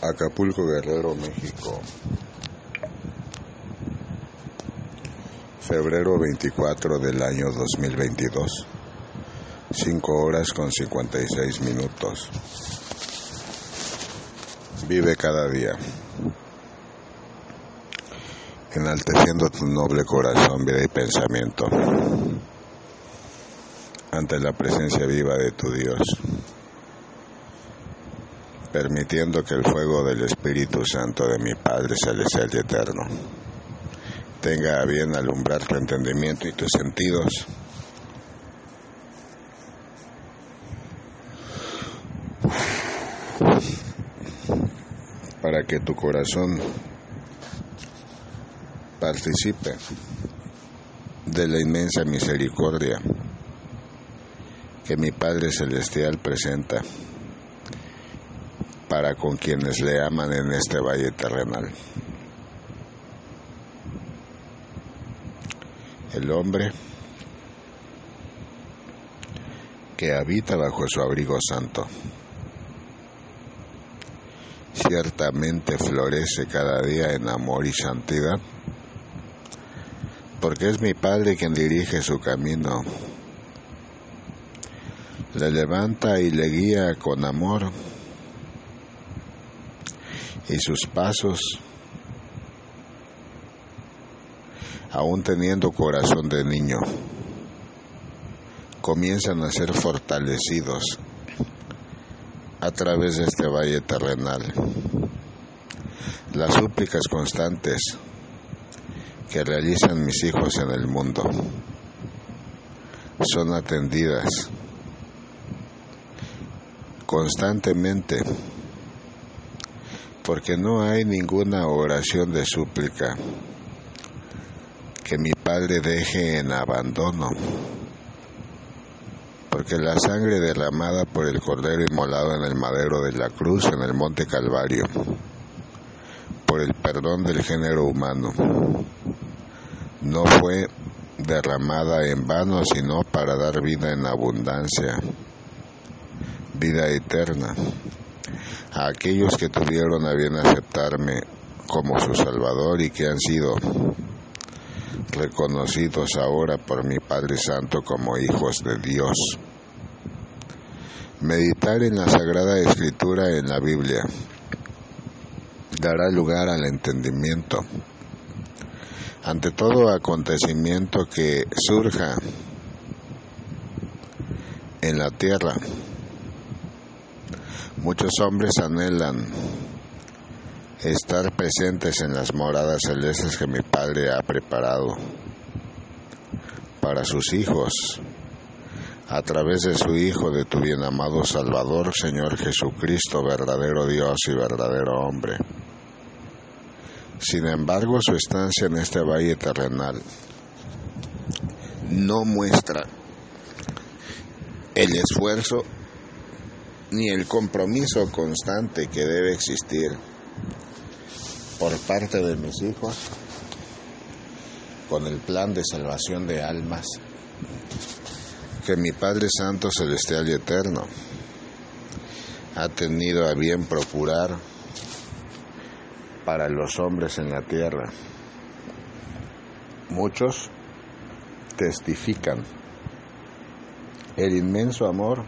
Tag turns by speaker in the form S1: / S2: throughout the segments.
S1: Acapulco Guerrero, México. Febrero 24 del año 2022. 5 horas con 56 minutos. Vive cada día. Enalteciendo tu noble corazón, vida y pensamiento. Ante la presencia viva de tu Dios permitiendo que el fuego del Espíritu Santo de mi Padre Celestial y Eterno tenga a bien alumbrar tu entendimiento y tus sentidos. para que tu corazón participe de la inmensa misericordia que mi Padre Celestial presenta para con quienes le aman en este valle terrenal. El hombre que habita bajo su abrigo santo ciertamente florece cada día en amor y santidad, porque es mi Padre quien dirige su camino, le levanta y le guía con amor y sus pasos, aún teniendo corazón de niño, comienzan a ser fortalecidos a través de este valle terrenal. Las súplicas constantes que realizan mis hijos en el mundo son atendidas constantemente porque no hay ninguna oración de súplica que mi Padre deje en abandono, porque la sangre derramada por el Cordero inmolado en el madero de la cruz en el Monte Calvario, por el perdón del género humano, no fue derramada en vano, sino para dar vida en abundancia, vida eterna a aquellos que tuvieron a bien aceptarme como su Salvador y que han sido reconocidos ahora por mi Padre Santo como hijos de Dios. Meditar en la Sagrada Escritura en la Biblia dará lugar al entendimiento. Ante todo acontecimiento que surja en la tierra, Muchos hombres anhelan estar presentes en las moradas celestes que mi Padre ha preparado para sus hijos a través de su Hijo, de tu bien amado Salvador, Señor Jesucristo, verdadero Dios y verdadero hombre. Sin embargo, su estancia en este valle terrenal no muestra el esfuerzo ni el compromiso constante que debe existir por parte de mis hijos con el plan de salvación de almas que mi Padre Santo Celestial y Eterno ha tenido a bien procurar para los hombres en la tierra. Muchos testifican el inmenso amor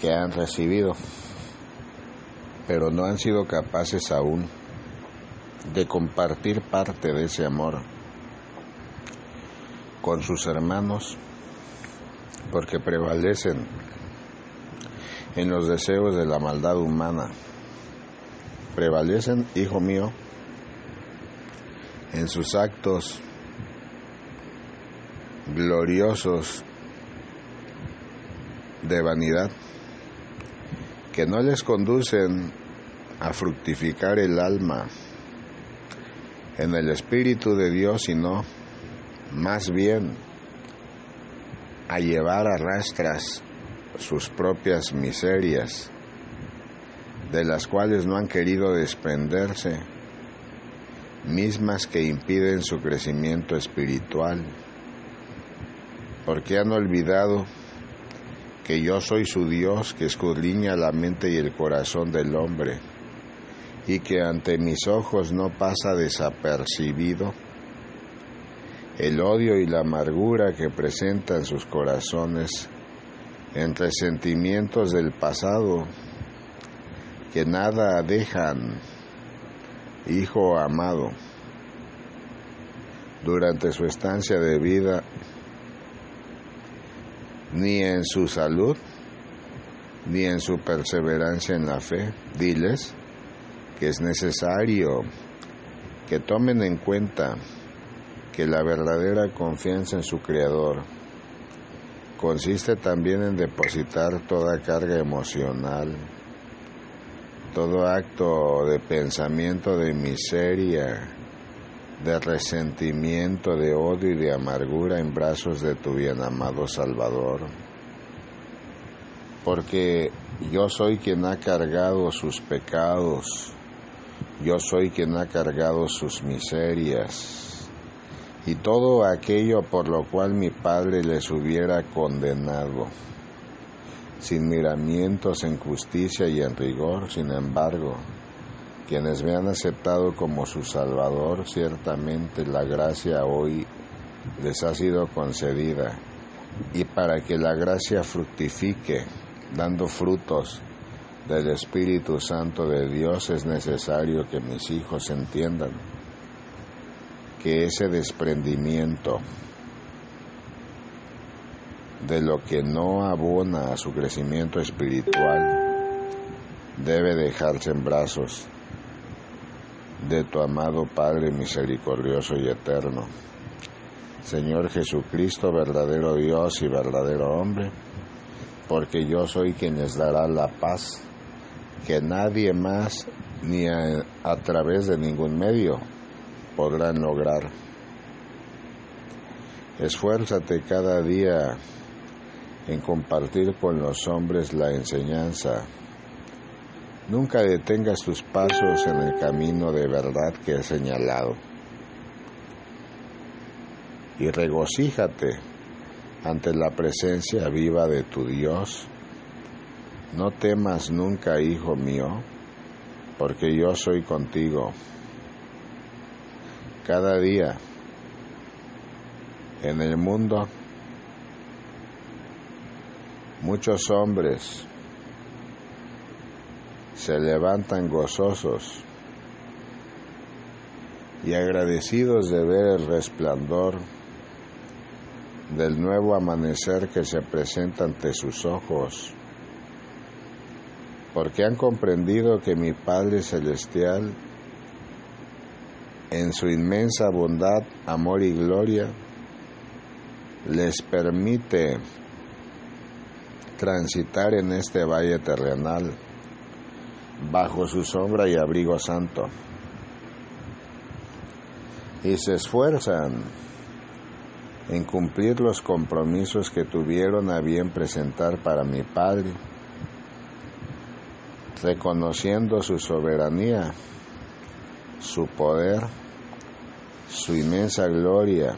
S1: que han recibido, pero no han sido capaces aún de compartir parte de ese amor con sus hermanos, porque prevalecen en los deseos de la maldad humana. Prevalecen, hijo mío, en sus actos gloriosos de vanidad que no les conducen a fructificar el alma en el Espíritu de Dios, sino más bien a llevar a rastras sus propias miserias, de las cuales no han querido desprenderse, mismas que impiden su crecimiento espiritual, porque han olvidado que yo soy su Dios que escudriña la mente y el corazón del hombre, y que ante mis ojos no pasa desapercibido el odio y la amargura que presentan sus corazones entre sentimientos del pasado que nada dejan, hijo amado, durante su estancia de vida, ni en su salud, ni en su perseverancia en la fe. Diles que es necesario que tomen en cuenta que la verdadera confianza en su Creador consiste también en depositar toda carga emocional, todo acto de pensamiento de miseria, de resentimiento, de odio y de amargura en brazos de tu bien amado Salvador. Porque yo soy quien ha cargado sus pecados, yo soy quien ha cargado sus miserias. Y todo aquello por lo cual mi Padre les hubiera condenado, sin miramientos en justicia y en rigor, sin embargo, quienes me han aceptado como su Salvador, ciertamente la gracia hoy les ha sido concedida, y para que la gracia fructifique, dando frutos del Espíritu Santo de Dios, es necesario que mis hijos entiendan que ese desprendimiento de lo que no abona a su crecimiento espiritual debe dejarse en brazos de tu amado Padre misericordioso y eterno. Señor Jesucristo, verdadero Dios y verdadero hombre, porque yo soy quien les dará la paz que nadie más ni a, través de ningún medio podrán lograr. Esfuérzate cada día en compartir con los hombres la enseñanza. Nunca detengas tus pasos en el camino de verdad que he señalado. Y regocíjate ante la presencia viva de tu Dios. No temas nunca, hijo mío, porque yo soy contigo cada día en el mundo muchos hombres se levantan gozosos y agradecidos de ver el resplandor del nuevo amanecer que se presenta ante sus ojos, porque han comprendido que mi Padre Celestial en su inmensa bondad, amor y gloria, les permite transitar en este valle terrenal bajo su sombra y abrigo santo. Y se esfuerzan en cumplir los compromisos que tuvieron a bien presentar para mi Padre, reconociendo su soberanía, su poder su inmensa gloria,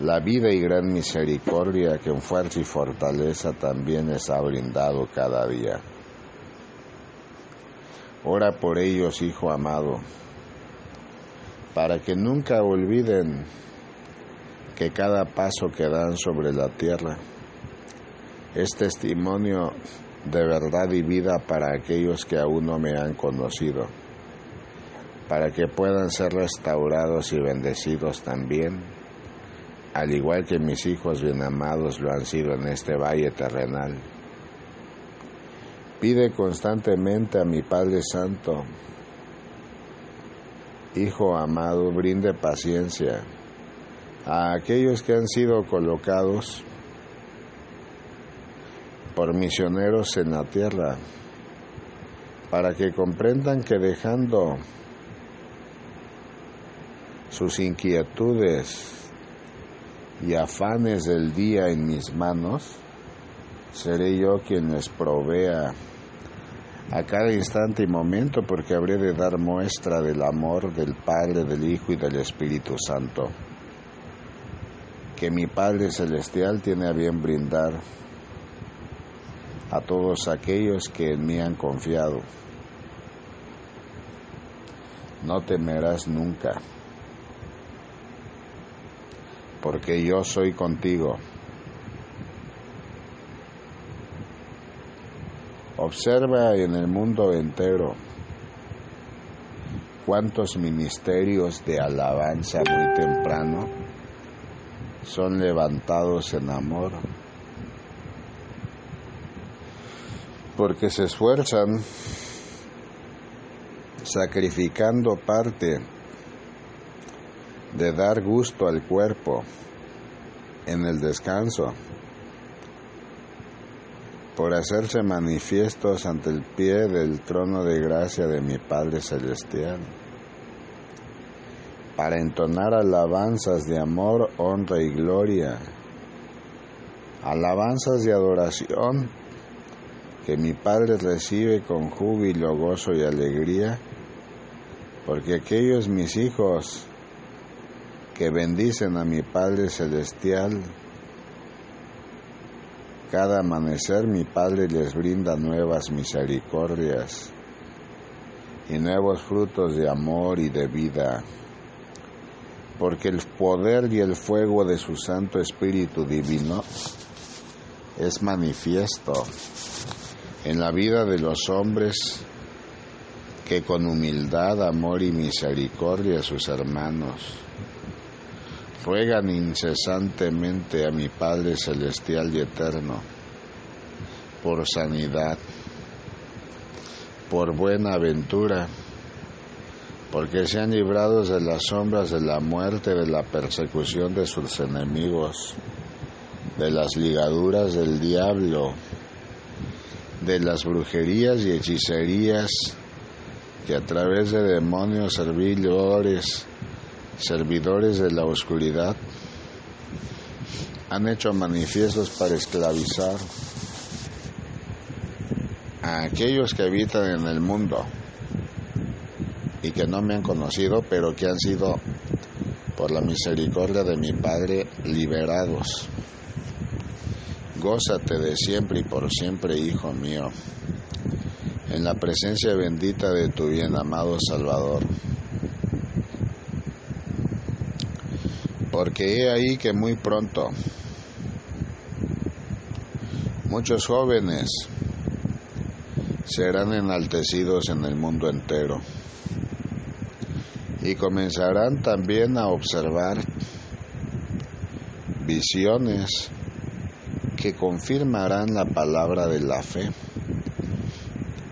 S1: la vida y gran misericordia que en fuerza y fortaleza también les ha brindado cada día. Ora por ellos, Hijo amado, para que nunca olviden que cada paso que dan sobre la tierra es testimonio de verdad y vida para aquellos que aún no me han conocido para que puedan ser restaurados y bendecidos también, al igual que mis hijos bien amados lo han sido en este valle terrenal. Pide constantemente a mi Padre Santo, Hijo amado, brinde paciencia a aquellos que han sido colocados por misioneros en la tierra, para que comprendan que dejando sus inquietudes y afanes del día en mis manos, seré yo quien les provea a cada instante y momento porque habré de dar muestra del amor del Padre, del Hijo y del Espíritu Santo, que mi Padre Celestial tiene a bien brindar a todos aquellos que en mí han confiado no temerás nunca, porque yo soy contigo. Observa en el mundo entero cuántos ministerios de alabanza muy temprano son levantados en amor, porque se esfuerzan sacrificando parte de dar gusto al cuerpo en el descanso por hacerse manifiestos ante el pie del trono de gracia de mi Padre Celestial, para entonar alabanzas de amor, honra y gloria, alabanzas de adoración que mi Padre recibe con júbilo, gozo y alegría, porque aquellos mis hijos que bendicen a mi Padre Celestial, cada amanecer mi Padre les brinda nuevas misericordias y nuevos frutos de amor y de vida, porque el poder y el fuego de su Santo Espíritu Divino es manifiesto en la vida de los hombres que con humildad, amor y misericordia a sus hermanos ruegan incesantemente a mi Padre Celestial y Eterno por sanidad, por buena aventura, porque sean librados de las sombras de la muerte, de la persecución de sus enemigos, de las ligaduras del diablo, de las brujerías y hechicerías que a través de demonios servidores servidores de la oscuridad, han hecho manifiestos para esclavizar a aquellos que habitan en el mundo y que no me han conocido, pero que han sido, por la misericordia de mi Padre, liberados. Gózate de siempre y por siempre, Hijo mío, en la presencia bendita de tu bien amado Salvador. Porque he ahí que muy pronto muchos jóvenes serán enaltecidos en el mundo entero y comenzarán también a observar visiones que confirmarán la palabra de la fe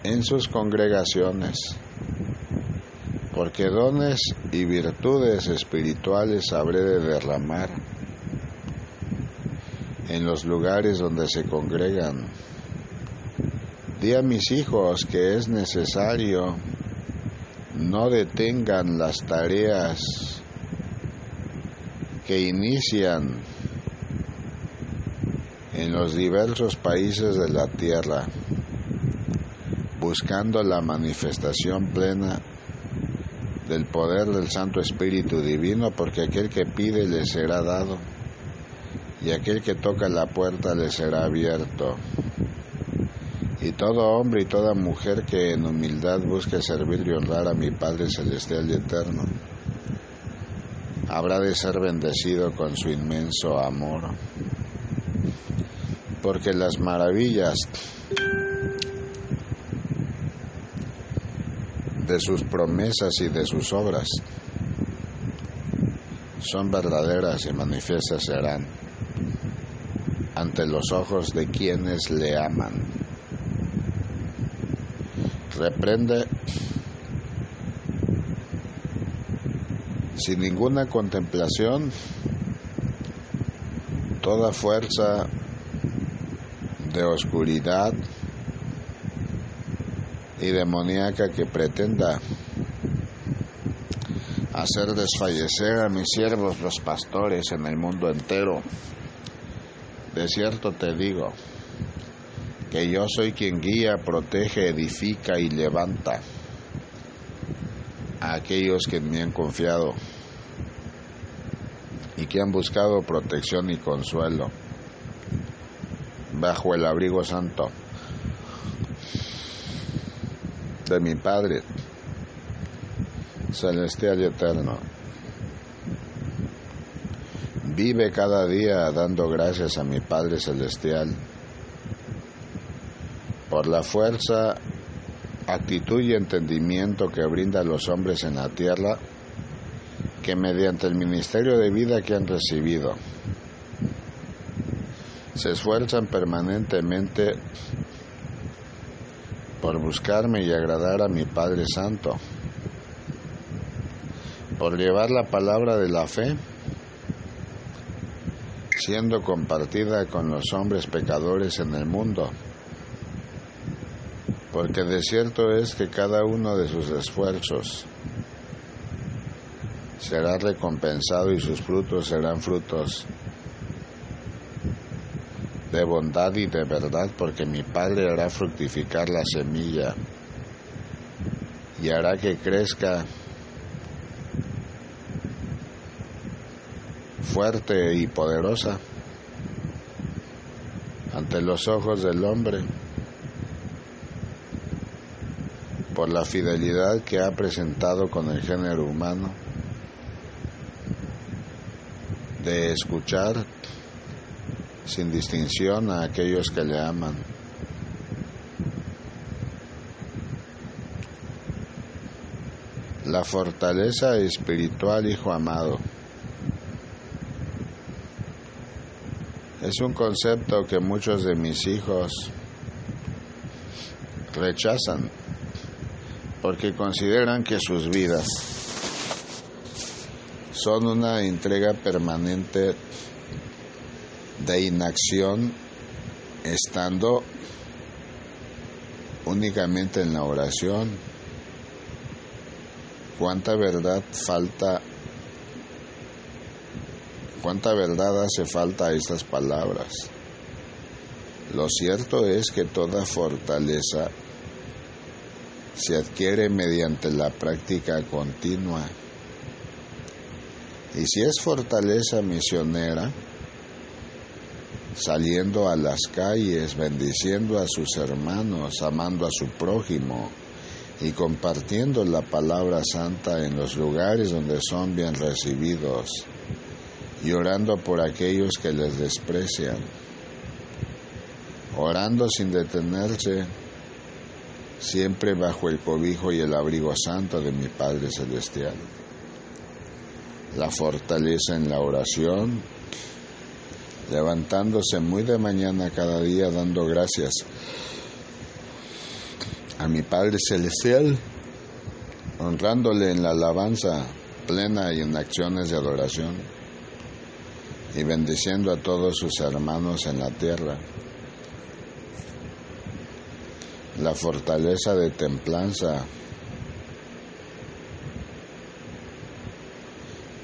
S1: en sus congregaciones porque dones y virtudes espirituales habré de derramar en los lugares donde se congregan. Di a mis hijos que es necesario no detengan las tareas que inician en los diversos países de la tierra, buscando la manifestación plena del poder del Santo Espíritu Divino, porque aquel que pide le será dado, y aquel que toca la puerta le será abierto. Y todo hombre y toda mujer que en humildad busque servir y honrar a mi Padre Celestial y Eterno, habrá de ser bendecido con su inmenso amor, porque las maravillas de sus promesas y de sus obras son verdaderas y manifiestas serán ante los ojos de quienes le aman. Reprende sin ninguna contemplación toda fuerza de oscuridad y demoníaca que pretenda hacer desfallecer a mis siervos los pastores en el mundo entero. De cierto te digo que yo soy quien guía, protege, edifica y levanta a aquellos que me han confiado y que han buscado protección y consuelo bajo el abrigo santo de mi Padre celestial eterno. Vive cada día dando gracias a mi Padre Celestial por la fuerza, actitud y entendimiento que brinda a los hombres en la tierra que mediante el ministerio de vida que han recibido se esfuerzan permanentemente por buscarme y agradar a mi Padre Santo por llevar la palabra de la fe, siendo compartida con los hombres pecadores en el mundo. Porque de cierto es que cada uno de sus esfuerzos será recompensado y sus frutos serán frutos de bondad y de verdad, porque mi Padre hará fructificar la semilla y hará que crezca fuerte y poderosa ante los ojos del hombre por la fidelidad que ha presentado con el género humano de escuchar sin distinción a aquellos que le aman. La fortaleza espiritual, hijo amado. Es un concepto que muchos de mis hijos rechazan porque consideran que sus vidas son una entrega permanente de inacción estando únicamente en la oración. ¿Cuánta verdad falta cuánta verdad hace falta a estas palabras. Lo cierto es que toda fortaleza se adquiere mediante la práctica continua. Y si es fortaleza misionera, saliendo a las calles, bendiciendo a sus hermanos, amando a su prójimo y compartiendo la palabra santa en los lugares donde son bien recibidos, y orando por aquellos que les desprecian, orando sin detenerse, siempre bajo el cobijo y el abrigo santo de mi Padre Celestial. La fortaleza en la oración, levantándose muy de mañana cada día dando gracias a mi Padre Celestial, honrándole en la alabanza plena y en acciones de adoración y bendiciendo a todos sus hermanos en la tierra. La fortaleza de templanza,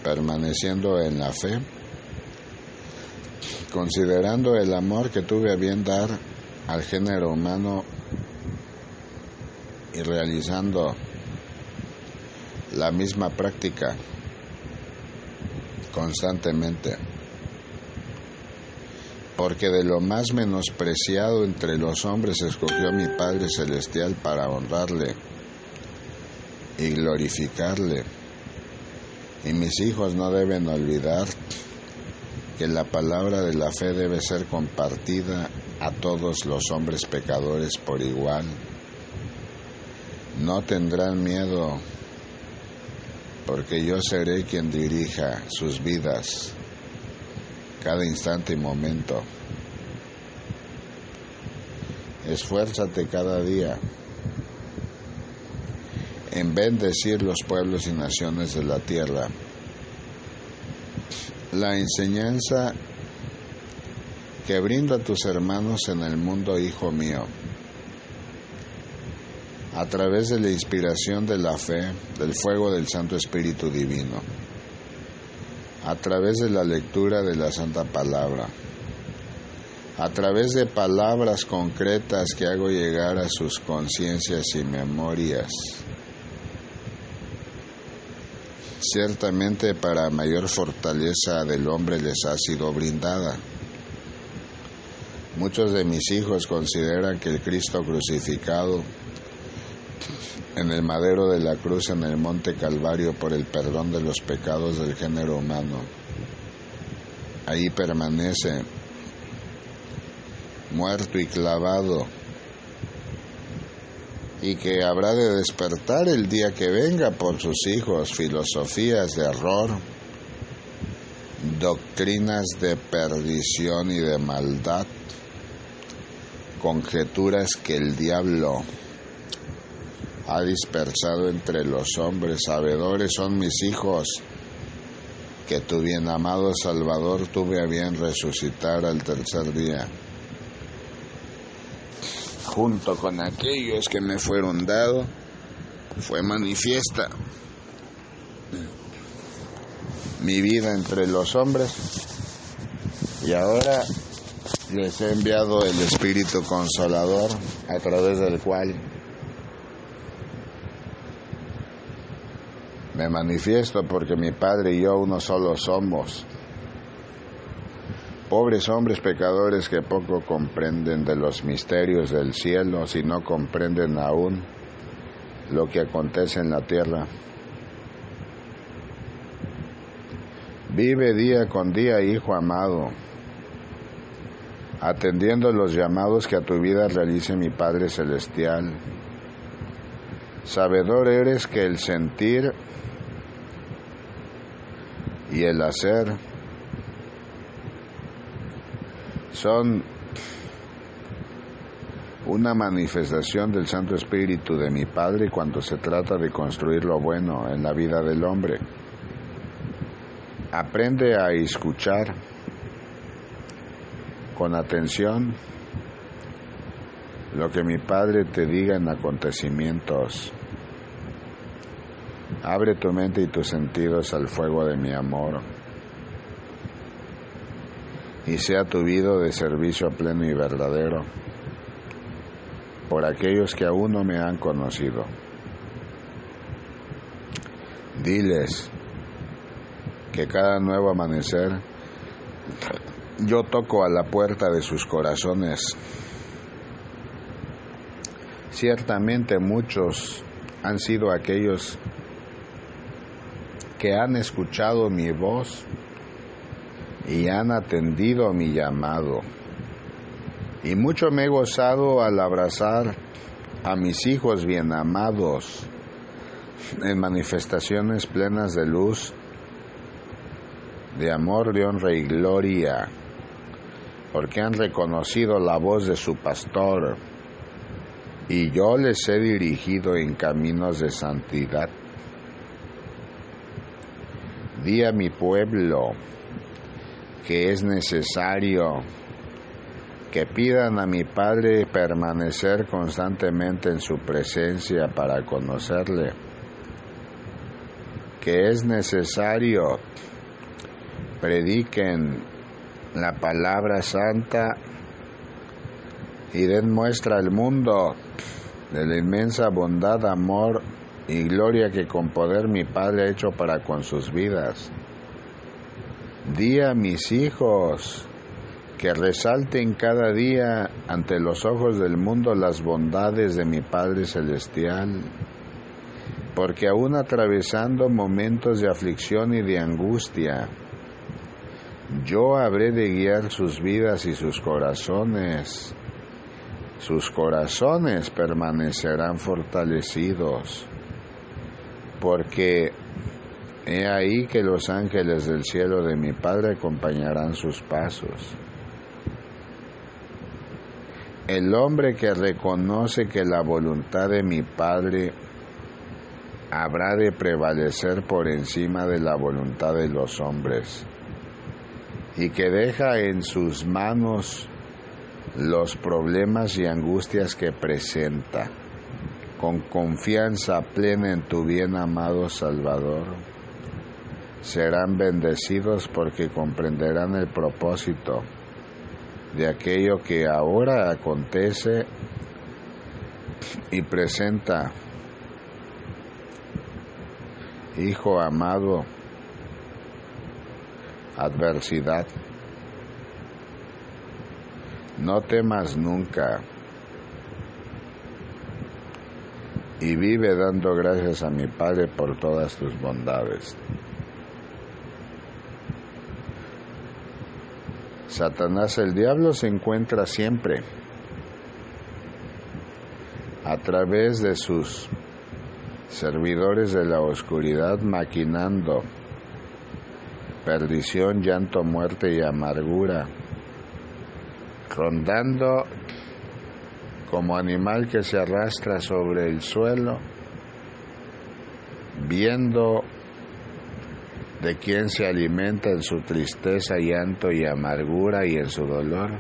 S1: permaneciendo en la fe, considerando el amor que tuve a bien dar al género humano y realizando la misma práctica constantemente porque de lo más menospreciado entre los hombres escogió mi Padre Celestial para honrarle y glorificarle. Y mis hijos no deben olvidar que la palabra de la fe debe ser compartida a todos los hombres pecadores por igual. No tendrán miedo porque yo seré quien dirija sus vidas cada instante y momento. Esfuérzate cada día en bendecir los pueblos y naciones de la tierra. La enseñanza que brindo a tus hermanos en el mundo, hijo mío, a través de la inspiración de la fe, del fuego del Santo Espíritu Divino a través de la lectura de la Santa Palabra, a través de palabras concretas que hago llegar a sus conciencias y memorias. Ciertamente para mayor fortaleza del hombre les ha sido brindada. Muchos de mis hijos consideran que el Cristo crucificado en el madero de la cruz en el monte Calvario por el perdón de los pecados del género humano. Ahí permanece muerto y clavado y que habrá de despertar el día que venga por sus hijos filosofías de error, doctrinas de perdición y de maldad, conjeturas que el diablo ha dispersado entre los hombres. Sabedores son mis hijos, que tu bien amado Salvador tuve a bien resucitar al tercer día junto con aquellos que me fueron dados, fue manifiesta mi vida entre los hombres y ahora les he enviado el Espíritu Consolador a través del cual me manifiesto porque mi Padre y yo uno solo somos pobres hombres pecadores que poco comprenden de los misterios del cielo, si no comprenden aún lo que acontece en la tierra. Vive día con día, hijo amado, atendiendo los llamados que a tu vida realice mi Padre Celestial. Sabedor eres que el sentir y el hacer son una manifestación del Santo Espíritu de mi Padre cuando se trata de construir lo bueno en la vida del hombre. Aprende a escuchar con atención lo que mi Padre te diga en acontecimientos. Abre tu mente y tus sentidos al fuego de mi amor y sea tu vida de servicio pleno y verdadero por aquellos que aún no me han conocido. Diles que cada nuevo amanecer yo toco a la puerta de sus corazones. Ciertamente muchos han sido aquellos que han escuchado mi voz y han atendido mi llamado. Y mucho me he gozado al abrazar a mis hijos bien amados en manifestaciones plenas de luz, de amor, de honra y gloria, porque han reconocido la voz de su pastor, y yo les he dirigido en caminos de santidad. Di a mi pueblo, que es necesario que pidan a mi Padre permanecer constantemente en su presencia para conocerle, que es necesario prediquen la palabra santa y den muestra al mundo de la inmensa bondad, amor y gloria que con poder mi Padre ha hecho para con sus vidas. Di a mis hijos que resalten cada día ante los ojos del mundo las bondades de mi Padre Celestial, porque aún atravesando momentos de aflicción y de angustia, yo habré de guiar sus vidas y sus corazones. Sus corazones permanecerán fortalecidos, porque He ahí que los ángeles del cielo de mi Padre acompañarán sus pasos. El hombre que reconoce que la voluntad de mi Padre habrá de prevalecer por encima de la voluntad de los hombres y que deja en sus manos los problemas y angustias que presenta, con confianza plena en tu bien amado Salvador serán bendecidos porque comprenderán el propósito de aquello que ahora acontece y presenta. Hijo amado, adversidad. No temas nunca. y vive dando gracias a mi Padre por todas tus bondades. Satanás el diablo se encuentra siempre a través de sus servidores de la oscuridad maquinando perdición, llanto, muerte y amargura, rondando como animal que se arrastra sobre el suelo, viendo de quién se alimenta en su tristeza, llanto y amargura y en su dolor.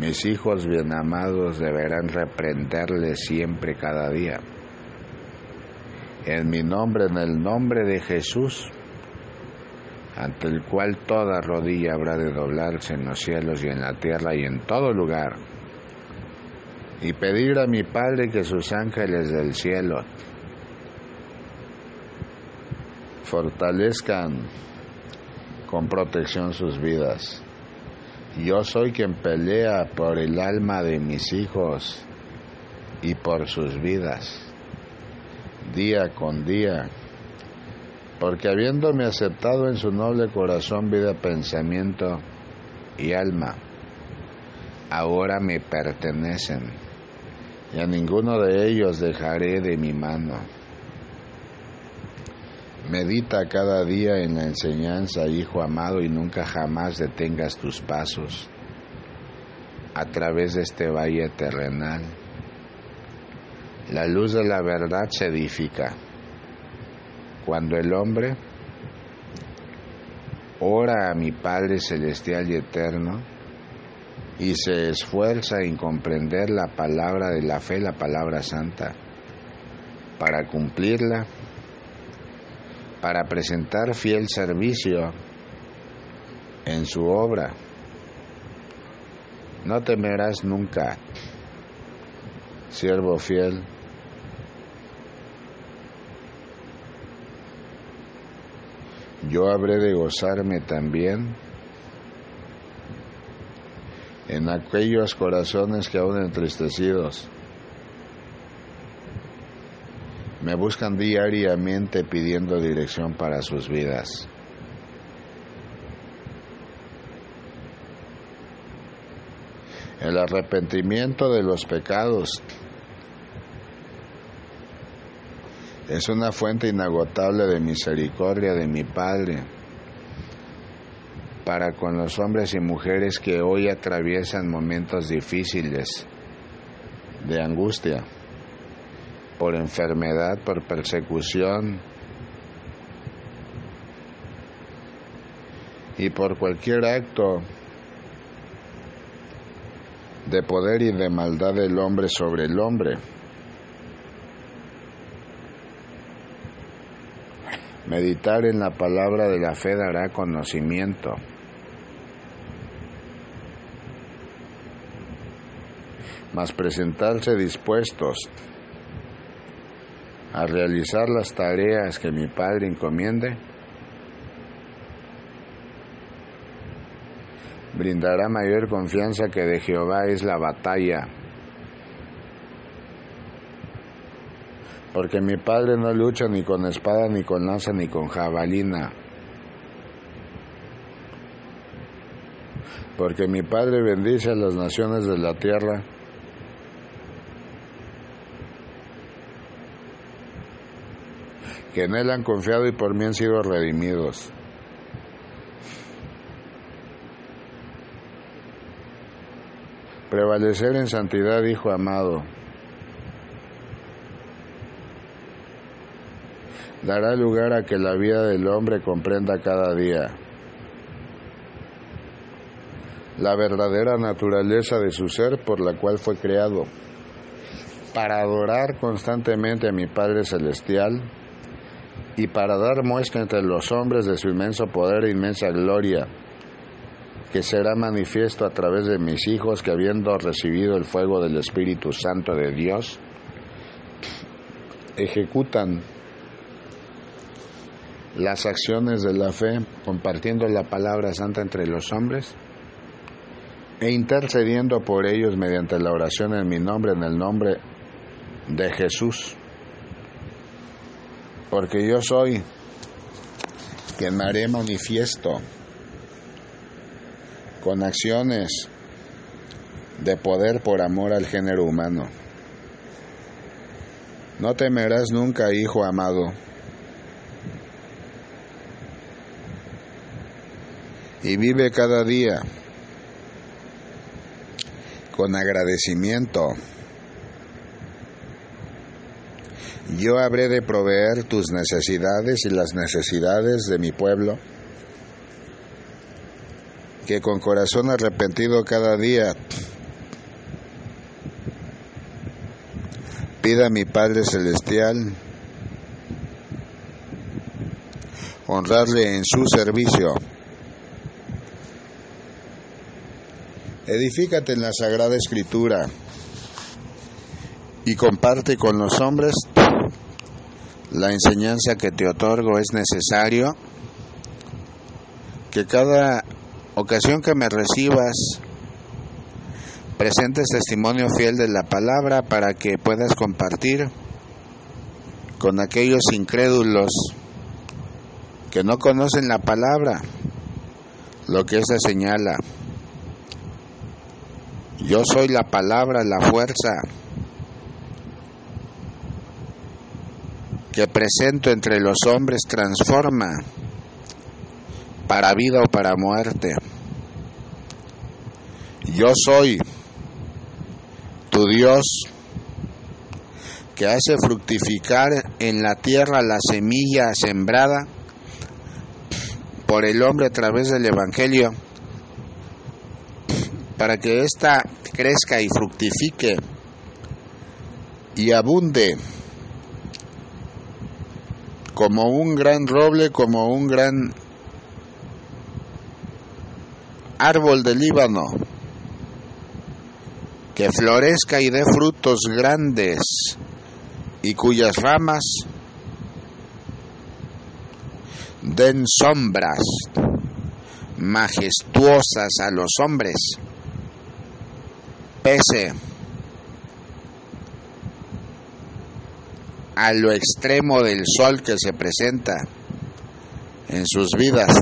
S1: Mis hijos bien amados deberán reprenderle siempre cada día. En mi nombre, en el nombre de Jesús, ante el cual toda rodilla habrá de doblarse en los cielos y en la tierra y en todo lugar, y pedir a mi Padre que sus ángeles del cielo fortalezcan con protección sus vidas. Yo soy quien pelea por el alma de mis hijos y por sus vidas, día con día, porque habiéndome aceptado en su noble corazón vida, pensamiento y alma, ahora me pertenecen, y a ninguno de ellos dejaré de mi mano Medita cada día en la enseñanza, hijo amado, y nunca jamás detengas tus pasos a través de este valle terrenal. La luz de la verdad se edifica cuando el hombre ora a mi Padre Celestial y Eterno y se esfuerza en comprender la palabra de la fe, la palabra santa, para cumplirla para presentar fiel servicio en su obra. No temerás nunca, siervo fiel. Yo habré de gozarme también en aquellos corazones que aún entristecidos me buscan diariamente pidiendo dirección para sus vidas. El arrepentimiento de los pecados es una fuente inagotable de misericordia de mi Padre para con los hombres y mujeres que hoy atraviesan momentos difíciles de angustia por enfermedad, por persecución y por cualquier acto de poder y de maldad del hombre sobre el hombre. Meditar en la palabra de la fe dará conocimiento. Mas presentarse dispuestos a realizar las tareas que mi Padre encomiende, brindará mayor confianza que de Jehová es la batalla. Porque mi Padre no lucha ni con espada, ni con lanza, ni con jabalina. Porque mi Padre bendice a las naciones de la tierra que en Él han confiado y por mí han sido redimidos. Prevalecer en santidad, Hijo amado, dará lugar a que la vida del hombre comprenda cada día la verdadera naturaleza de su ser por la cual fue creado, para adorar constantemente a mi Padre Celestial, y para dar muestra entre los hombres de su inmenso poder e inmensa gloria, que será manifiesto a través de mis hijos que habiendo recibido el fuego del Espíritu Santo de Dios, ejecutan las acciones de la fe compartiendo la palabra santa entre los hombres e intercediendo por ellos mediante la oración en mi nombre, en el nombre de Jesús. Porque yo soy quien me haré manifiesto con acciones de poder por amor al género humano. No temerás nunca, hijo amado. Y vive cada día con agradecimiento. Yo habré de proveer tus necesidades y las necesidades de mi pueblo, que con corazón arrepentido cada día pida a mi Padre Celestial honrarle en su servicio. Edifícate en la Sagrada Escritura y comparte con los hombres la enseñanza que te otorgo. Es necesario que cada ocasión que me recibas presentes testimonio fiel de la palabra para que puedas compartir con aquellos incrédulos que no conocen la palabra, lo que esa señala. Yo soy la palabra, la fuerza que presento entre los hombres transforma para vida o para muerte. Yo soy tu Dios que hace fructificar en la tierra la semilla sembrada por el hombre a través del Evangelio para que ésta crezca y fructifique y abunde como un gran roble, como un gran árbol de Líbano, que florezca y dé frutos grandes y cuyas ramas den sombras majestuosas a los hombres. Pese a lo extremo del sol que se presenta en sus vidas.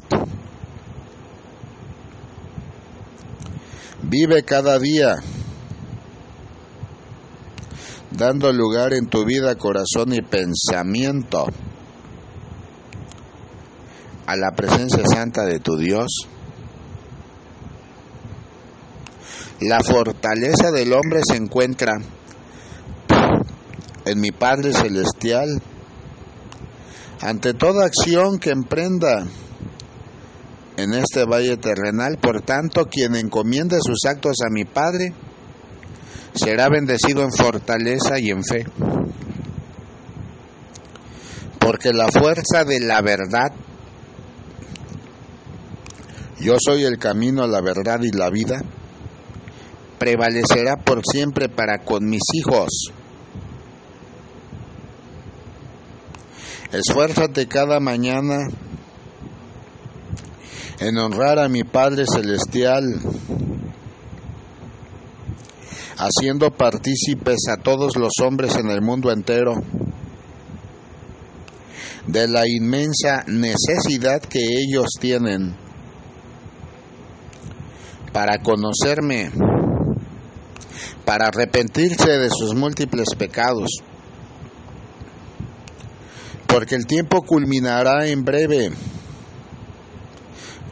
S1: Vive cada día dando lugar en tu vida, corazón y pensamiento a la presencia santa de tu Dios La fortaleza del hombre se encuentra en mi Padre Celestial. Ante toda acción que emprenda en este valle terrenal, por tanto, quien encomienda sus actos a mi Padre, será bendecido en fortaleza y en fe. Porque la fuerza de la verdad, yo soy el camino, la verdad y la vida, prevalecerá por siempre para con mis hijos. Esfuérzate cada mañana en honrar a mi Padre Celestial, haciendo partícipes a todos los hombres en el mundo entero de la inmensa necesidad que ellos tienen para conocerme para arrepentirse de sus múltiples pecados, porque el tiempo culminará en breve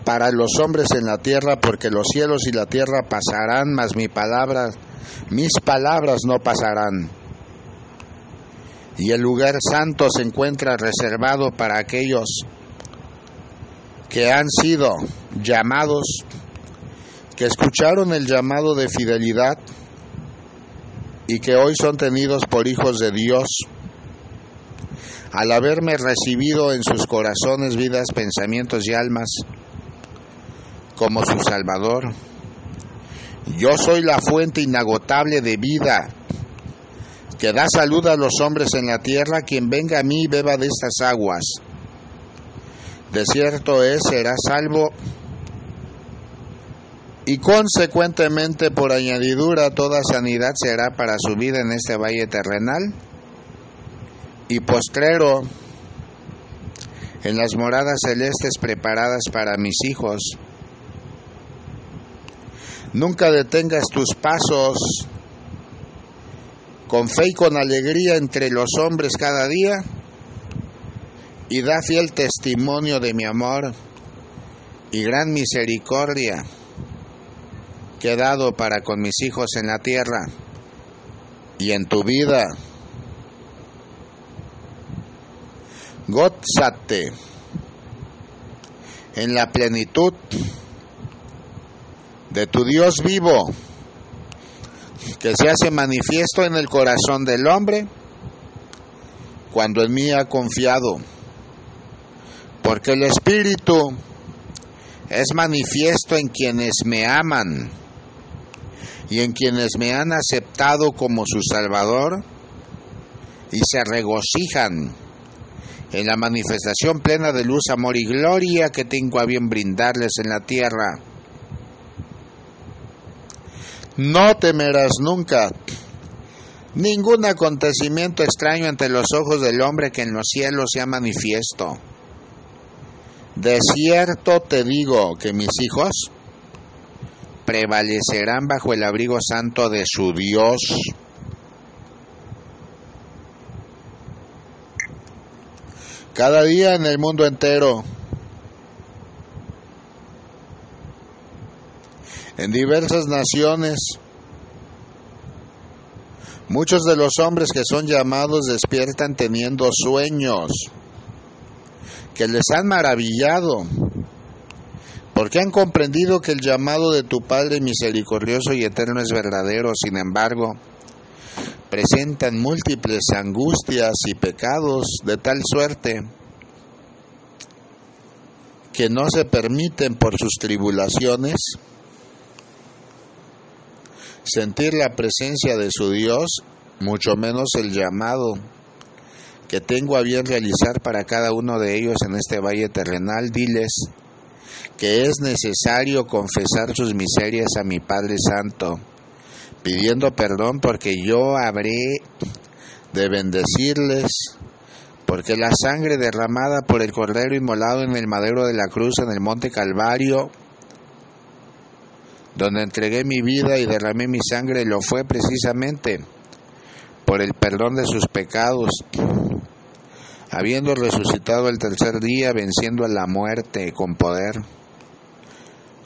S1: para los hombres en la tierra, porque los cielos y la tierra pasarán, mas mi palabra, mis palabras no pasarán. Y el lugar santo se encuentra reservado para aquellos que han sido llamados, que escucharon el llamado de fidelidad, y que hoy son tenidos por hijos de Dios, al haberme recibido en sus corazones, vidas, pensamientos y almas como su Salvador. Yo soy la fuente inagotable de vida, que da salud a los hombres en la tierra, quien venga a mí y beba de estas aguas. De cierto es, será salvo y consecuentemente por añadidura toda sanidad será para su vida en este valle terrenal y postrero en las moradas celestes preparadas para mis hijos. Nunca detengas tus pasos con fe y con alegría entre los hombres cada día y da fiel testimonio de mi amor y gran misericordia que he dado para con mis hijos en la tierra y en tu vida. Gózate en la plenitud de tu Dios vivo, que se hace manifiesto en el corazón del hombre cuando en mí ha confiado, porque el Espíritu es manifiesto en quienes me aman y en quienes me han aceptado como su Salvador y se regocijan en la manifestación plena de luz, amor y gloria que tengo a bien brindarles en la tierra. No temerás nunca ningún acontecimiento extraño ante los ojos del hombre que en los cielos sea manifiesto. De cierto te digo que mis hijos prevalecerán bajo el abrigo santo de su Dios. Cada día en el mundo entero, en diversas naciones, muchos de los hombres que son llamados despiertan teniendo sueños que les han maravillado porque han comprendido que el llamado de tu Padre misericordioso y eterno es verdadero, sin embargo, presentan múltiples angustias y pecados de tal suerte que no se permiten por sus tribulaciones sentir la presencia de su Dios, mucho menos el llamado que tengo a bien realizar para cada uno de ellos en este valle terrenal. Diles, que es necesario confesar sus miserias a mi Padre Santo, pidiendo perdón porque yo habré de bendecirles, porque la sangre derramada por el Cordero inmolado en el madero de la cruz en el monte Calvario, donde entregué mi vida y derramé mi sangre, lo fue precisamente por el perdón de sus pecados, habiendo resucitado el tercer día, venciendo a la muerte con poder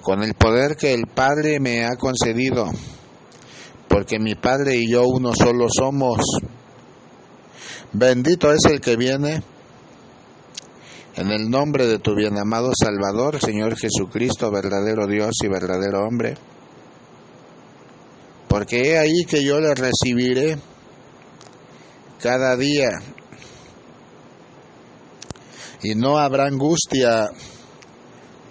S1: con el poder que el Padre me ha concedido, porque mi Padre y yo uno solo somos. Bendito es el que viene en el nombre de tu bien amado Salvador, Señor Jesucristo, verdadero Dios y verdadero hombre. Porque he ahí que yo le recibiré cada día y no habrá angustia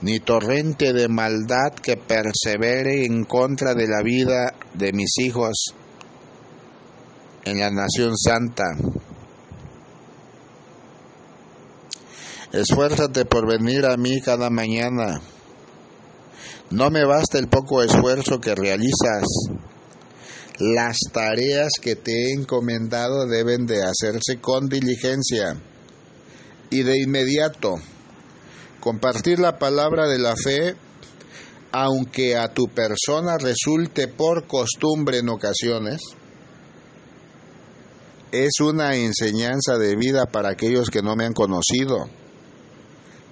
S1: ni torrente de maldad que persevere en contra de la vida de mis hijos en la nación santa. Esfuérzate por venir a mí cada mañana. No me basta el poco esfuerzo que realizas. Las tareas que te he encomendado deben de hacerse con diligencia y de inmediato Compartir la palabra de la fe, aunque a tu persona resulte por costumbre en ocasiones, es una enseñanza de vida para aquellos que no me han conocido.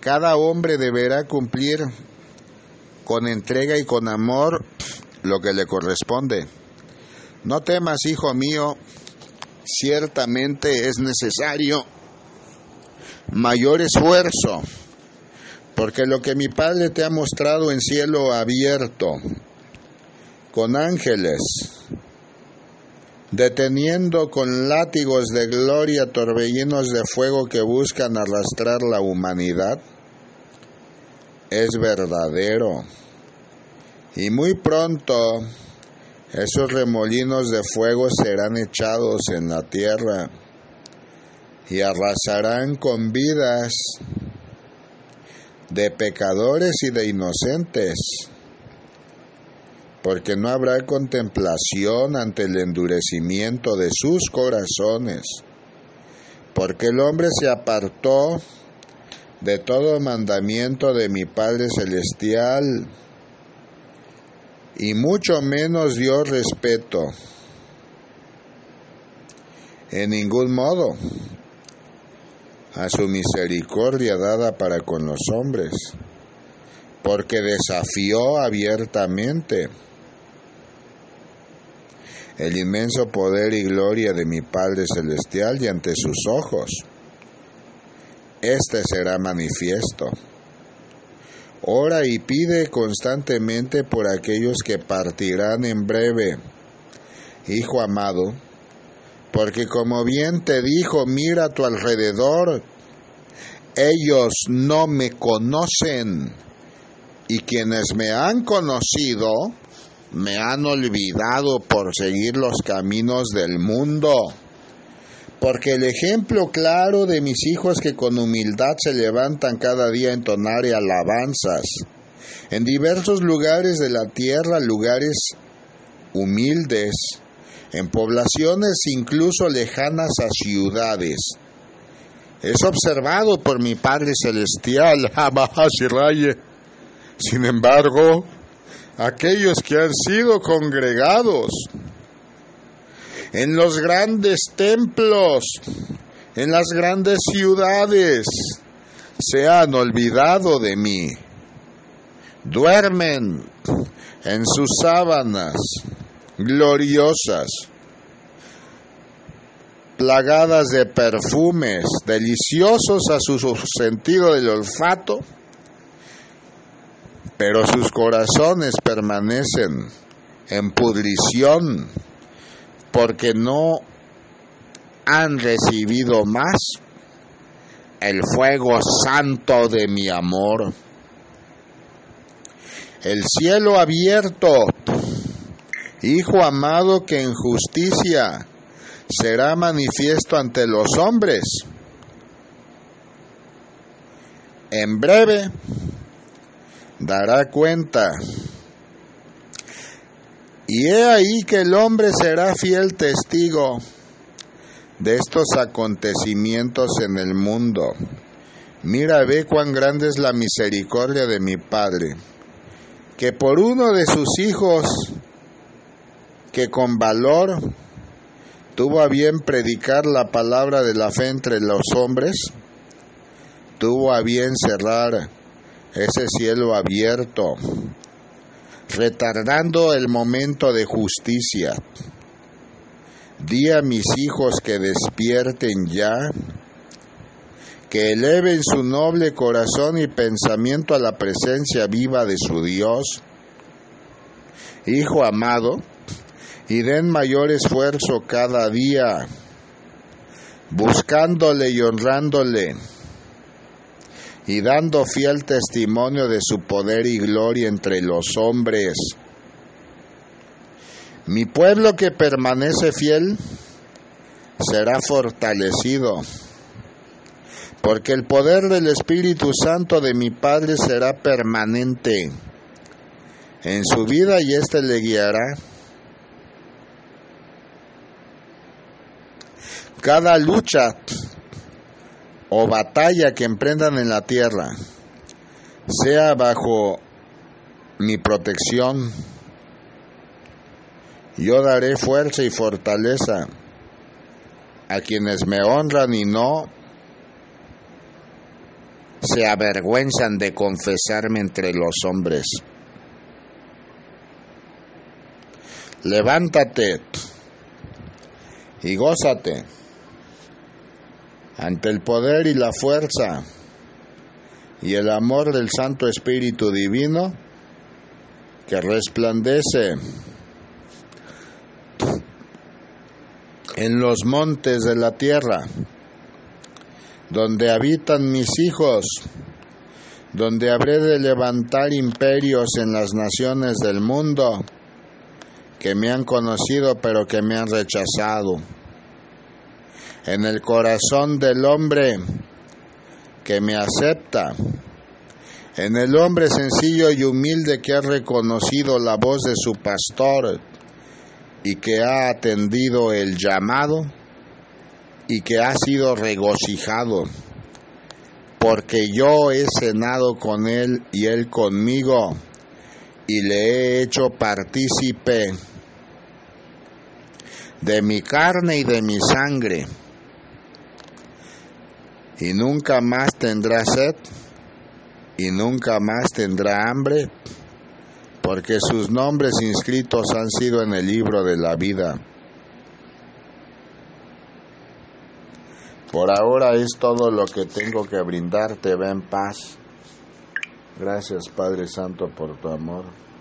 S1: Cada hombre deberá cumplir con entrega y con amor lo que le corresponde. No temas, hijo mío, ciertamente es necesario mayor esfuerzo porque lo que mi Padre te ha mostrado en cielo abierto, con ángeles, deteniendo con látigos de gloria torbellinos de fuego que buscan arrastrar la humanidad, es verdadero. Y muy pronto esos remolinos de fuego serán echados en la tierra y arrasarán con vidas de pecadores y de inocentes. porque no habrá contemplación ante el endurecimiento de sus corazones, porque el hombre se apartó de todo mandamiento de mi Padre Celestial, y mucho menos dio respeto. En ningún modo a su misericordia dada para con los hombres, porque desafió abiertamente el inmenso poder y gloria de mi Padre Celestial y ante sus ojos. Este será manifiesto. Ora y pide constantemente por aquellos que partirán en breve. Hijo amado, porque como bien te dijo, mira a tu alrededor, ellos no me conocen, y quienes me han conocido, me han olvidado por seguir los caminos del mundo. Porque el ejemplo claro de mis hijos que con humildad se levantan cada día a entonar alabanzas en diversos lugares de la tierra, lugares humildes, en poblaciones incluso lejanas a ciudades. Es observado por mi Padre Celestial, Sin embargo, aquellos que han sido congregados en los grandes templos, en las grandes ciudades, se han olvidado de mí. Duermen en sus sábanas gloriosas, plagadas de perfumes deliciosos a su sentido del olfato, pero sus corazones permanecen en pudrición porque no han recibido más el fuego santo de mi amor. El cielo abierto, Hijo amado, que en justicia será manifiesto ante los hombres. En breve dará cuenta. Y he ahí que el hombre será fiel testigo de estos acontecimientos en el mundo. Mira, ve cuán grande es la misericordia de mi Padre, que por uno de sus hijos, que con valor tuvo a bien predicar la palabra de la fe entre los hombres, tuvo a bien cerrar ese cielo abierto, retardando el momento de justicia. Di a mis hijos que despierten ya, que eleven su noble corazón y pensamiento a la presencia viva de su Dios. Hijo amado, y den mayor esfuerzo cada día, buscándole y honrándole y dando fiel testimonio de su poder y gloria entre los hombres. Mi pueblo que permanece fiel será fortalecido, porque el poder del Espíritu Santo de mi Padre será permanente en su vida y éste le guiará. Cada lucha o batalla que emprendan en la tierra sea bajo mi protección, yo daré fuerza y fortaleza a quienes me honran y no se avergüenzan de confesarme entre los hombres. Levántate y gózate ante el poder y la fuerza y el amor del Santo Espíritu Divino que resplandece en los montes de la tierra, donde habitan mis hijos, donde habré de levantar imperios en las naciones del mundo que me han conocido pero que me han rechazado en el corazón del hombre que me acepta, en el hombre sencillo y humilde que ha reconocido la voz de su pastor y que ha atendido el llamado y que ha sido regocijado, porque yo he cenado con él y él conmigo, y le he hecho partícipe de mi carne y de mi sangre, y nunca más tendrá sed, y nunca más tendrá hambre, porque sus nombres inscritos han sido en el libro de la vida. Por ahora es todo lo que tengo que brindarte. Ve en paz. Gracias Padre Santo por tu amor.